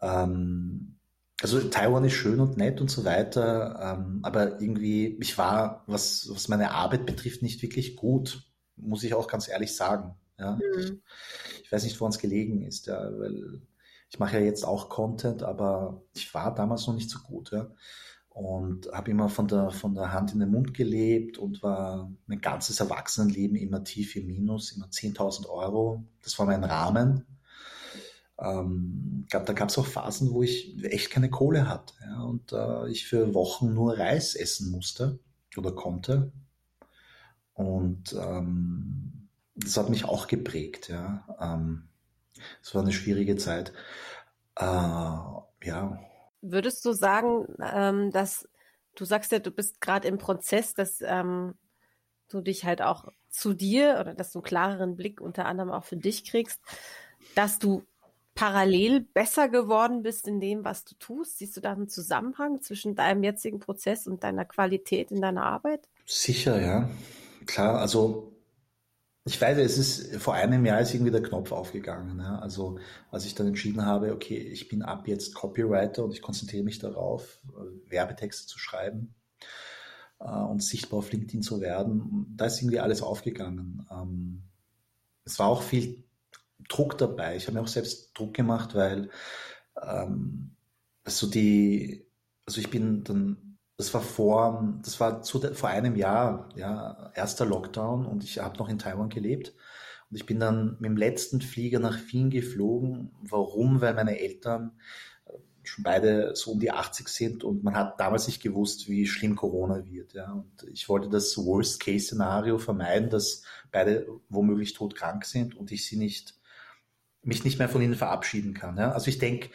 Ähm, also Taiwan ist schön und nett und so weiter, ähm, aber irgendwie, ich war, was, was meine Arbeit betrifft, nicht wirklich gut, muss ich auch ganz ehrlich sagen. Ja? Mhm. Ich, weiß nicht, woran es gelegen ist, ja, weil ich mache ja jetzt auch Content, aber ich war damals noch nicht so gut. Ja? und habe immer von der, von der Hand in den Mund gelebt und war mein ganzes Erwachsenenleben immer tief im Minus, immer 10.000 Euro. Das war mein Rahmen. Ähm, glaub, da gab es auch Phasen, wo ich echt keine Kohle hatte ja, und äh, ich für Wochen nur Reis essen musste oder konnte. Und ähm, das hat mich auch geprägt. Ja. Ähm, es war eine schwierige Zeit. Äh, ja, Würdest du sagen, ähm, dass du sagst ja, du bist gerade im Prozess, dass ähm, du dich halt auch zu dir oder dass du einen klareren Blick unter anderem auch für dich kriegst, dass du parallel besser geworden bist in dem, was du tust? Siehst du da einen Zusammenhang zwischen deinem jetzigen Prozess und deiner Qualität in deiner Arbeit? Sicher, ja. Klar, also ich weiß, es ist vor einem Jahr ist irgendwie der Knopf aufgegangen. Ja? Also als ich dann entschieden habe, okay, ich bin ab jetzt Copywriter und ich konzentriere mich darauf, äh, Werbetexte zu schreiben äh, und sichtbar auf LinkedIn zu werden, da ist irgendwie alles aufgegangen. Ähm, es war auch viel Druck dabei. Ich habe mir auch selbst Druck gemacht, weil ähm, also die, also ich bin dann das war vor, das war zu, vor einem Jahr, ja, erster Lockdown und ich habe noch in Taiwan gelebt. Und ich bin dann mit dem letzten Flieger nach Wien geflogen. Warum? Weil meine Eltern äh, schon beide so um die 80 sind und man hat damals nicht gewusst, wie schlimm Corona wird. Ja. Und ich wollte das Worst-Case-Szenario vermeiden, dass beide womöglich todkrank sind und ich sie nicht, mich nicht mehr von ihnen verabschieden kann. Ja. Also ich denke,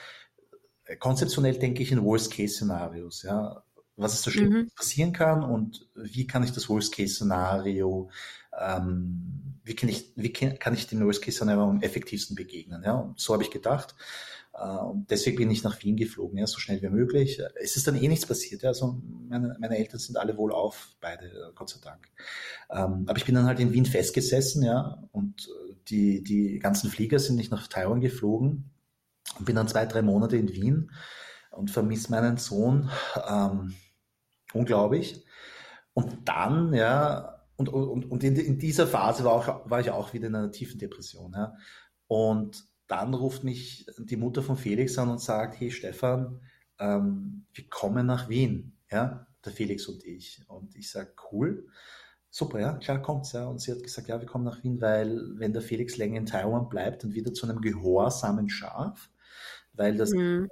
konzeptionell denke ich in Worst-Case-Szenarios. Ja was es so schlimm mhm. passieren kann und wie kann ich das Worst-Case-Szenario, ähm, wie, kann ich, wie kann ich dem Worst-Case-Szenario am effektivsten begegnen. Ja? Und so habe ich gedacht. Äh, und deswegen bin ich nach Wien geflogen, ja, so schnell wie möglich. Es ist dann eh nichts passiert. Ja? Also meine, meine Eltern sind alle wohl auf, beide, Gott sei Dank. Ähm, aber ich bin dann halt in Wien festgesessen, ja, und die, die ganzen Flieger sind nicht nach Taiwan geflogen und bin dann zwei, drei Monate in Wien und vermisse meinen Sohn. Ähm, unglaublich. Und dann, ja, und, und, und in, in dieser Phase war, auch, war ich auch wieder in einer tiefen Depression. Ja. Und dann ruft mich die Mutter von Felix an und sagt, hey Stefan, ähm, wir kommen nach Wien, ja, der Felix und ich. Und ich sage, cool, super, ja, klar kommt's, ja. Und sie hat gesagt, ja, wir kommen nach Wien, weil wenn der Felix länger in Taiwan bleibt, dann wieder zu einem gehorsamen Schaf, weil das mhm.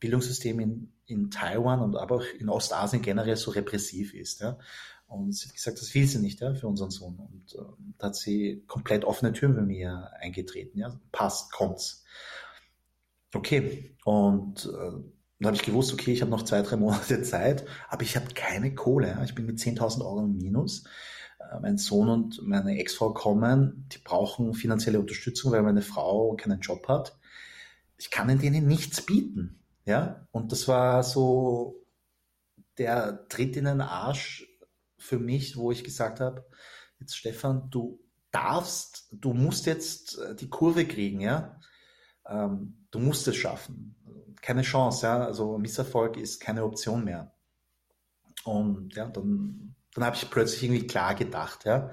Bildungssystem in, in Taiwan und aber auch in Ostasien generell so repressiv ist, ja. Und sie hat gesagt, das will sie nicht, ja, für unseren Sohn. Und äh, da hat sie komplett offene Türen bei mir eingetreten, ja. Passt, kommt's. Okay. Und äh, dann habe ich gewusst, okay, ich habe noch zwei, drei Monate Zeit, aber ich habe keine Kohle. Ja. Ich bin mit 10.000 Euro im Minus. Äh, mein Sohn und meine Ex-Frau kommen, die brauchen finanzielle Unterstützung, weil meine Frau keinen Job hat. Ich kann denen nichts bieten. Ja, und das war so der Tritt in den Arsch für mich, wo ich gesagt habe, jetzt Stefan, du darfst, du musst jetzt äh, die Kurve kriegen, ja. Ähm, du musst es schaffen. Keine Chance, ja. Also Misserfolg ist keine Option mehr. Und ja, dann, dann habe ich plötzlich irgendwie klar gedacht, ja.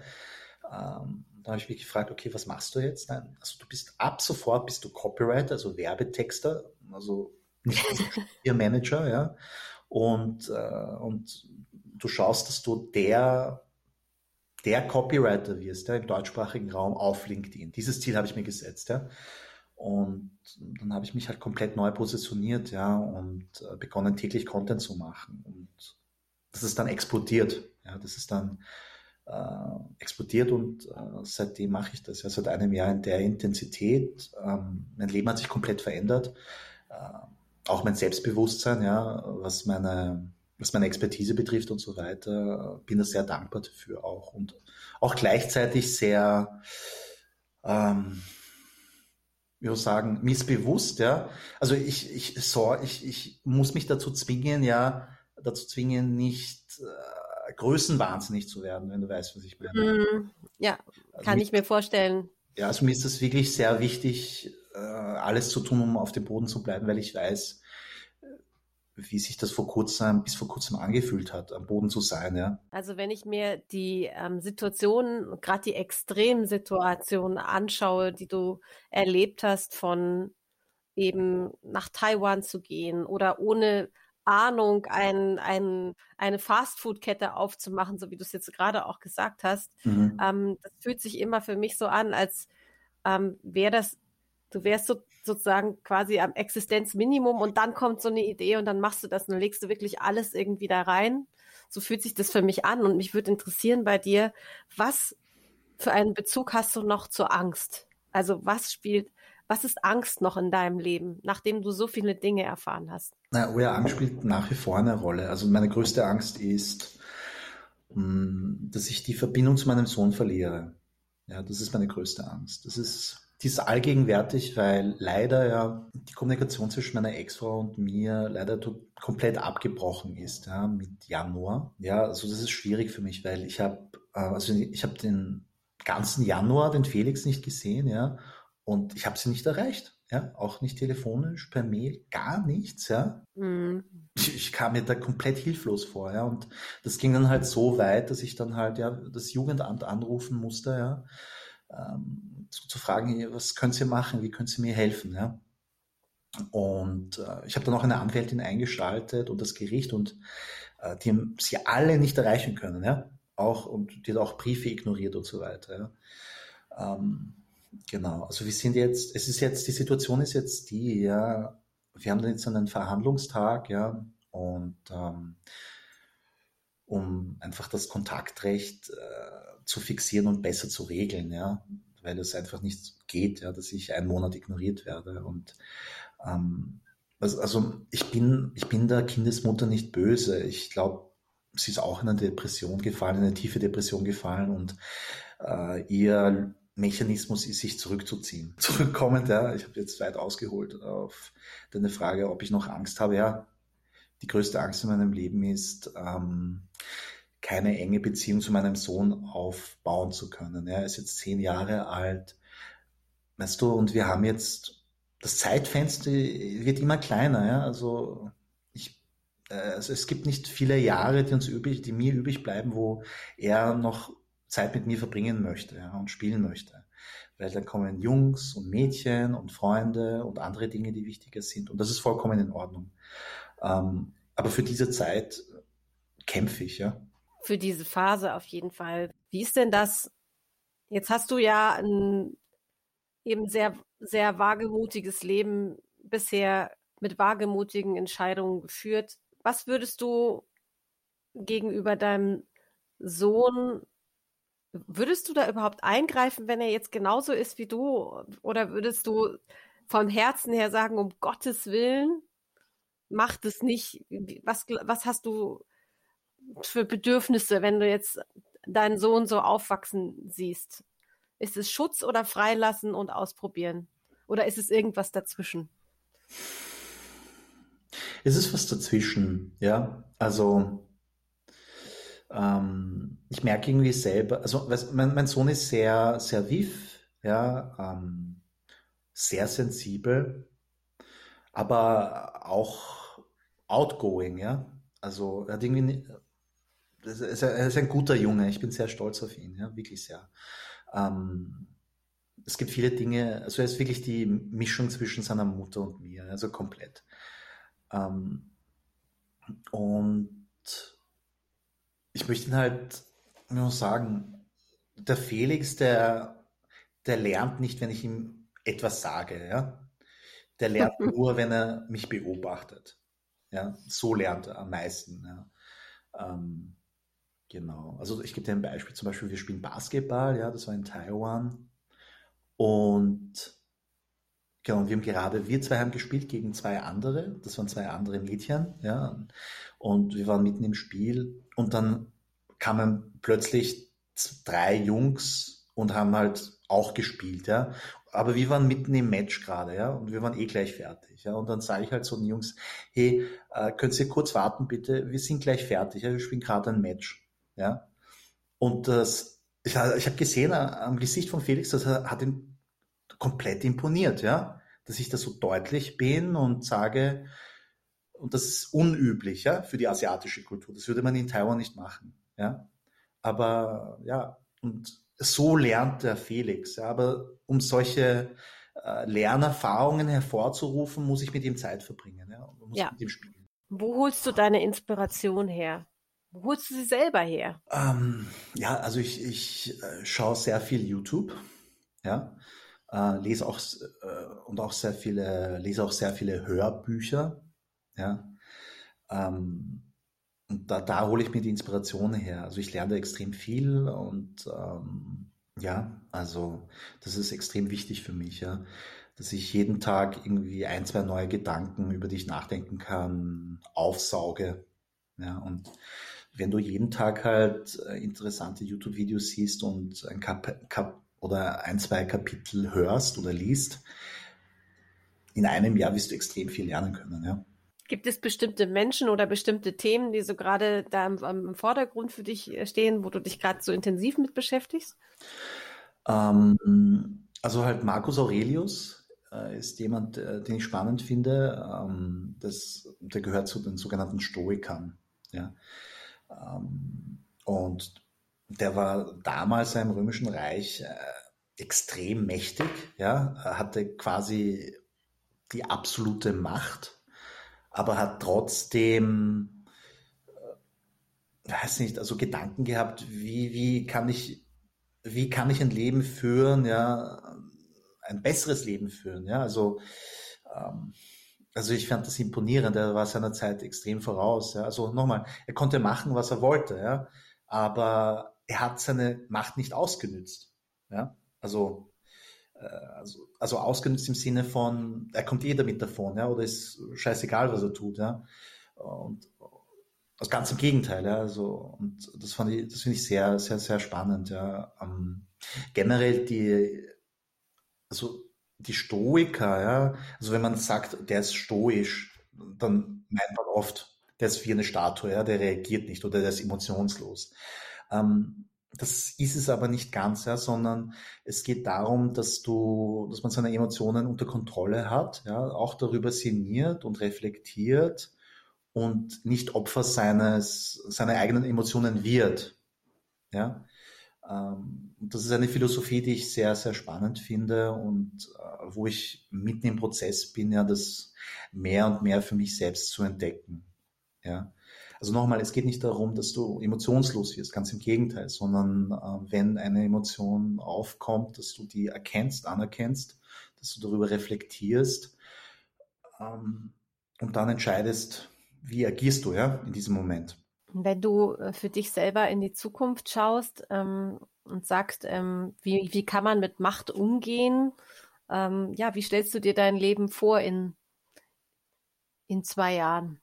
Ähm, da habe ich mich gefragt, okay, was machst du jetzt? Nein, also du bist ab sofort bist du Copywriter, also Werbetexter, also nicht ihr Manager, ja. Und, äh, und du schaust, dass du der, der Copywriter wirst, ja, im deutschsprachigen Raum auf LinkedIn. Dieses Ziel habe ich mir gesetzt, ja. Und dann habe ich mich halt komplett neu positioniert, ja, und äh, begonnen täglich Content zu machen. Und das ist dann explodiert, ja, das ist dann äh, explodiert und äh, seitdem mache ich das ja seit einem Jahr in der Intensität. Ähm, mein Leben hat sich komplett verändert, äh, auch mein Selbstbewusstsein, ja, was meine was meine Expertise betrifft und so weiter, bin da sehr dankbar dafür auch und auch gleichzeitig sehr, ähm, wie soll ich sagen, missbewusst, ja. Also ich, ich, so, ich, ich muss mich dazu zwingen, ja, dazu zwingen, nicht äh, größenwahnsinnig zu werden, wenn du weißt, was ich meine. Mm, ja, also kann mir, ich mir vorstellen. Ja, also mir ist das wirklich sehr wichtig, äh, alles zu tun, um auf dem Boden zu bleiben, weil ich weiß, wie sich das vor kurzem, bis vor kurzem angefühlt hat, am Boden zu sein, ja. Also wenn ich mir die ähm, Situationen, gerade die Extremsituationen anschaue, die du erlebt hast, von eben nach Taiwan zu gehen oder ohne Ahnung ein, ein, eine Fastfood-Kette aufzumachen, so wie du es jetzt gerade auch gesagt hast, mhm. ähm, das fühlt sich immer für mich so an, als ähm, wäre das du wärst so, sozusagen quasi am Existenzminimum und dann kommt so eine Idee und dann machst du das und legst du wirklich alles irgendwie da rein. So fühlt sich das für mich an und mich würde interessieren bei dir, was für einen Bezug hast du noch zur Angst? Also was spielt, was ist Angst noch in deinem Leben, nachdem du so viele Dinge erfahren hast? Na, oh ja, Angst spielt nach wie vor eine Rolle. Also meine größte Angst ist, hm, dass ich die Verbindung zu meinem Sohn verliere. Ja, das ist meine größte Angst. Das ist die ist allgegenwärtig, weil leider ja die Kommunikation zwischen meiner Ex-Frau und mir leider komplett abgebrochen ist, ja, mit Januar. Ja, also das ist schwierig für mich, weil ich habe, äh, also ich habe den ganzen Januar den Felix nicht gesehen, ja, und ich habe sie nicht erreicht, ja, auch nicht telefonisch, per Mail, gar nichts, ja. Mhm. Ich, ich, kam mir da komplett hilflos vor, ja, und das ging dann halt so weit, dass ich dann halt ja das Jugendamt anrufen musste, ja ähm, zu, zu fragen, was können Sie machen, wie können Sie mir helfen, ja. Und äh, ich habe dann auch eine Anwältin eingeschaltet und das Gericht und äh, die haben sie alle nicht erreichen können, ja. Auch und die hat auch Briefe ignoriert und so weiter. Ja? Ähm, genau, also wir sind jetzt, es ist jetzt, die Situation ist jetzt die, ja, wir haben jetzt einen Verhandlungstag, ja, und ähm, um einfach das Kontaktrecht äh, zu fixieren und besser zu regeln, ja, weil es einfach nicht geht, ja, dass ich einen Monat ignoriert werde und ähm, also, also ich bin ich bin der Kindesmutter nicht böse. Ich glaube, sie ist auch in eine Depression gefallen, in eine tiefe Depression gefallen und äh, ihr Mechanismus ist, sich zurückzuziehen. Zurückkommend, ja, ich habe jetzt weit ausgeholt auf deine Frage, ob ich noch Angst habe. Ja, die größte Angst in meinem Leben ist, ähm, keine enge Beziehung zu meinem Sohn aufbauen zu können. Er ist jetzt zehn Jahre alt. Weißt du, und wir haben jetzt, das Zeitfenster wird immer kleiner, ja, also ich, also es gibt nicht viele Jahre, die uns übrig, die mir übrig bleiben, wo er noch Zeit mit mir verbringen möchte ja, und spielen möchte. Weil dann kommen Jungs und Mädchen und Freunde und andere Dinge, die wichtiger sind. Und das ist vollkommen in Ordnung. Ähm, aber für diese Zeit kämpfe ich, ja. Für diese Phase auf jeden Fall. Wie ist denn das? Jetzt hast du ja ein eben sehr, sehr wagemutiges Leben bisher mit wagemutigen Entscheidungen geführt. Was würdest du gegenüber deinem Sohn, würdest du da überhaupt eingreifen, wenn er jetzt genauso ist wie du? Oder würdest du vom Herzen her sagen, um Gottes Willen, mach das nicht? Was, was hast du für Bedürfnisse, wenn du jetzt deinen Sohn so aufwachsen siehst? Ist es Schutz oder freilassen und ausprobieren? Oder ist es irgendwas dazwischen? Es ist was dazwischen, ja. Also ähm, ich merke irgendwie selber, also mein, mein Sohn ist sehr, sehr vif, ja, ähm, sehr sensibel, aber auch outgoing, ja. Also er hat irgendwie, er ist ein guter Junge, ich bin sehr stolz auf ihn, ja, wirklich sehr. Ähm, es gibt viele Dinge, also er ist wirklich die Mischung zwischen seiner Mutter und mir, also komplett. Ähm, und ich möchte ihn halt nur sagen, der Felix, der, der lernt nicht, wenn ich ihm etwas sage, ja. Der lernt nur, wenn er mich beobachtet. Ja, so lernt er am meisten. Ja. Ähm, genau. Also ich gebe dir ein Beispiel. Zum Beispiel, wir spielen Basketball, ja, das war in Taiwan. Und Genau, wir haben gerade, wir zwei haben gespielt gegen zwei andere, das waren zwei andere Mädchen, ja, und wir waren mitten im Spiel und dann kamen plötzlich drei Jungs und haben halt auch gespielt, ja. Aber wir waren mitten im Match gerade, ja, und wir waren eh gleich fertig, ja. Und dann sage ich halt so den Jungs, hey, äh, könnt ihr kurz warten, bitte? Wir sind gleich fertig, ja, wir spielen gerade ein Match, ja. Und das, ich, ich habe gesehen äh, am Gesicht von Felix, das hat ihn komplett imponiert, ja, dass ich da so deutlich bin und sage, und das ist unüblich, ja, für die asiatische Kultur. Das würde man in Taiwan nicht machen, ja. Aber, ja, und so lernt der Felix, ja. Aber um solche äh, Lernerfahrungen hervorzurufen, muss ich mit ihm Zeit verbringen, ja. Und muss ja. mit ihm spielen. Wo holst du deine Inspiration her? Wo holst du sie selber her? Ähm, ja, also ich, ich äh, schaue sehr viel YouTube, ja äh, lese auch äh, und auch sehr viele, lese auch sehr viele Hörbücher. Ja. Ähm, und da, da hole ich mir die Inspiration her. Also ich lerne extrem viel und ähm, ja, also das ist extrem wichtig für mich, ja, dass ich jeden Tag irgendwie ein, zwei neue Gedanken, über die ich nachdenken kann, aufsauge. Ja, und wenn du jeden Tag halt äh, interessante YouTube-Videos siehst und ein Kap Kap oder ein, zwei Kapitel hörst oder liest, in einem Jahr wirst du extrem viel lernen können. Ja. Gibt es bestimmte Menschen oder bestimmte Themen, die so gerade da im, im, Vordergrund für dich stehen, wo du dich gerade so intensiv mit beschäftigst? Ähm, also halt Marcus Aurelius äh, ist jemand, äh, den ich spannend finde. Ähm, das, der gehört zu den sogenannten Stoikern. Ja. Ähm, und der war damals im Römischen Reich äh, extrem mächtig, ja, hatte quasi die absolute Macht, aber hat trotzdem, äh, weiß nicht, also Gedanken gehabt, wie, wie kann ich, wie kann ich ein Leben führen, ja, ein besseres Leben führen, ja, also, ähm, also ich fand das imponierend, er war seiner Zeit extrem voraus, ja, also nochmal, er konnte machen, was er wollte, ja, aber er hat seine Macht nicht ausgenützt. Ja? Also, äh, also, also ausgenützt im Sinne von, er kommt jeder mit davon, ja, oder ist scheißegal, was er tut, ja. Und aus ganz im Gegenteil, ja. Also, und das fand ich, das finde ich sehr, sehr, sehr spannend, ja. Ähm, generell die, also die Stoiker, ja, also wenn man sagt, der ist stoisch, dann meint man oft, der ist wie eine Statue, ja, der reagiert nicht oder der ist emotionslos. Ähm, das ist es aber nicht ganz, ja, sondern es geht darum, dass du, dass man seine Emotionen unter Kontrolle hat, ja, auch darüber sinniert und reflektiert und nicht Opfer seines, seiner eigenen Emotionen wird, ja. Ähm, das ist eine Philosophie, die ich sehr, sehr spannend finde und äh, wo ich mitten im Prozess bin, ja, das mehr und mehr für mich selbst zu entdecken, ja. Also nochmal, es geht nicht darum, dass du emotionslos wirst, ganz im Gegenteil, sondern äh, wenn eine Emotion aufkommt, dass du die erkennst, anerkennst, dass du darüber reflektierst ähm, und dann entscheidest, wie agierst du ja in diesem Moment. Wenn du äh, für dich selber in die Zukunft schaust ähm, und sagst, ähm, wie, wie kann man mit Macht umgehen, ähm, ja, wie stellst du dir dein Leben vor in, in zwei Jahren?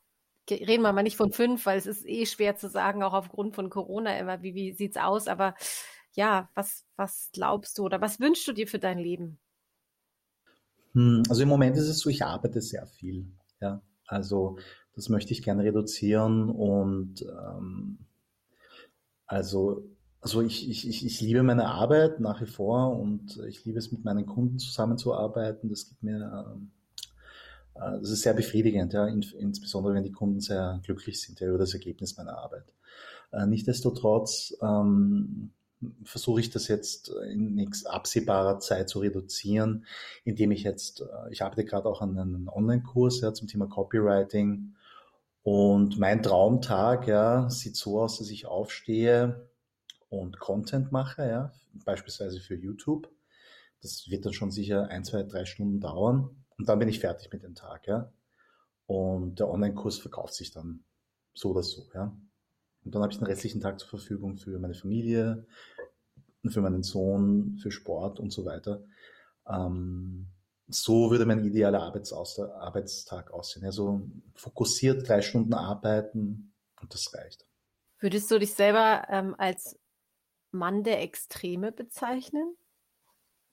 reden wir mal nicht von fünf, weil es ist eh schwer zu sagen, auch aufgrund von Corona immer, wie, wie sieht's aus, aber ja, was, was glaubst du oder was wünschst du dir für dein Leben? Hm, also im Moment ist es so, ich arbeite sehr viel. Ja, also das möchte ich gerne reduzieren und ähm, also also ich, ich, ich, ich liebe meine Arbeit nach wie vor und ich liebe es mit meinen Kunden zusammenzuarbeiten. Das gibt mir ähm, äh, das ist sehr befriedigend, ja, insbesondere wenn die Kunden sehr glücklich sind ja, über das Ergebnis meiner Arbeit. Äh, nichtsdestotrotz ähm, versuche ich das jetzt in nichts absehbarer Zeit zu reduzieren, indem ich jetzt, äh, ich arbeite gerade auch an einem Online-Kurs ja, zum Thema Copywriting und mein Traumtag ja, sieht so aus, dass ich aufstehe und Content mache, ja, beispielsweise für YouTube. Das wird dann schon sicher ein, zwei, drei Stunden dauern und dann bin ich fertig mit dem Tag, ja. Und der Online-Kurs verkauft sich dann so oder so, ja. Und dann habe ich den restlichen Tag zur Verfügung für meine Familie, für meinen Sohn, für Sport und so weiter. Ähm, so würde mein idealer Arbeitstag aussehen. Also fokussiert drei Stunden arbeiten und das reicht. Würdest du dich selber ähm, als Mann der Extreme bezeichnen?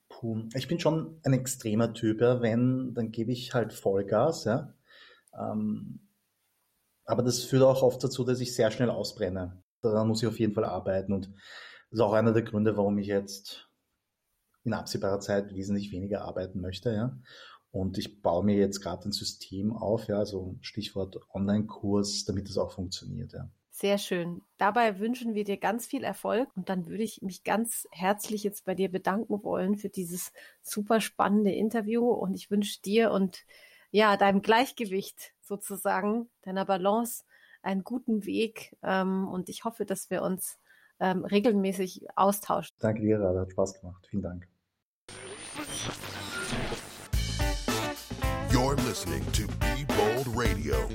Puh, ich bin schon ein extremer Typ, ja. Wenn, dann gebe ich halt Vollgas, ja. Ähm, aber das führt auch oft dazu, dass ich sehr schnell ausbrenne. Daran muss ich auf jeden Fall arbeiten und das ist auch einer der Gründe, warum ich jetzt in absehbarer Zeit wesentlich weniger arbeiten möchte, ja. Und ich baue mir jetzt gerade ein System auf, ja, also Stichwort Online-Kurs, damit das auch funktioniert, ja. Sehr schön. Dabei wünschen wir dir ganz viel Erfolg und dann würde ich mich ganz herzlich jetzt bei dir bedanken wollen für dieses super spannende Interview und ich wünsche dir und ja, deinem Gleichgewicht sozusagen, deiner Balance einen guten Weg ähm, und ich hoffe, dass wir uns ähm, regelmäßig austauschen. Danke dir, Rada, hat Spaß gemacht. Vielen Dank. You're listening to Be Bold Radio.